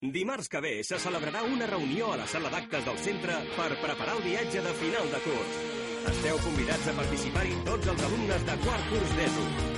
Dimarts que ve se celebrarà una reunió a la sala d'actes del centre per preparar el viatge de final de curs. Esteu convidats a participar-hi tots els alumnes de quart curs d'ESO.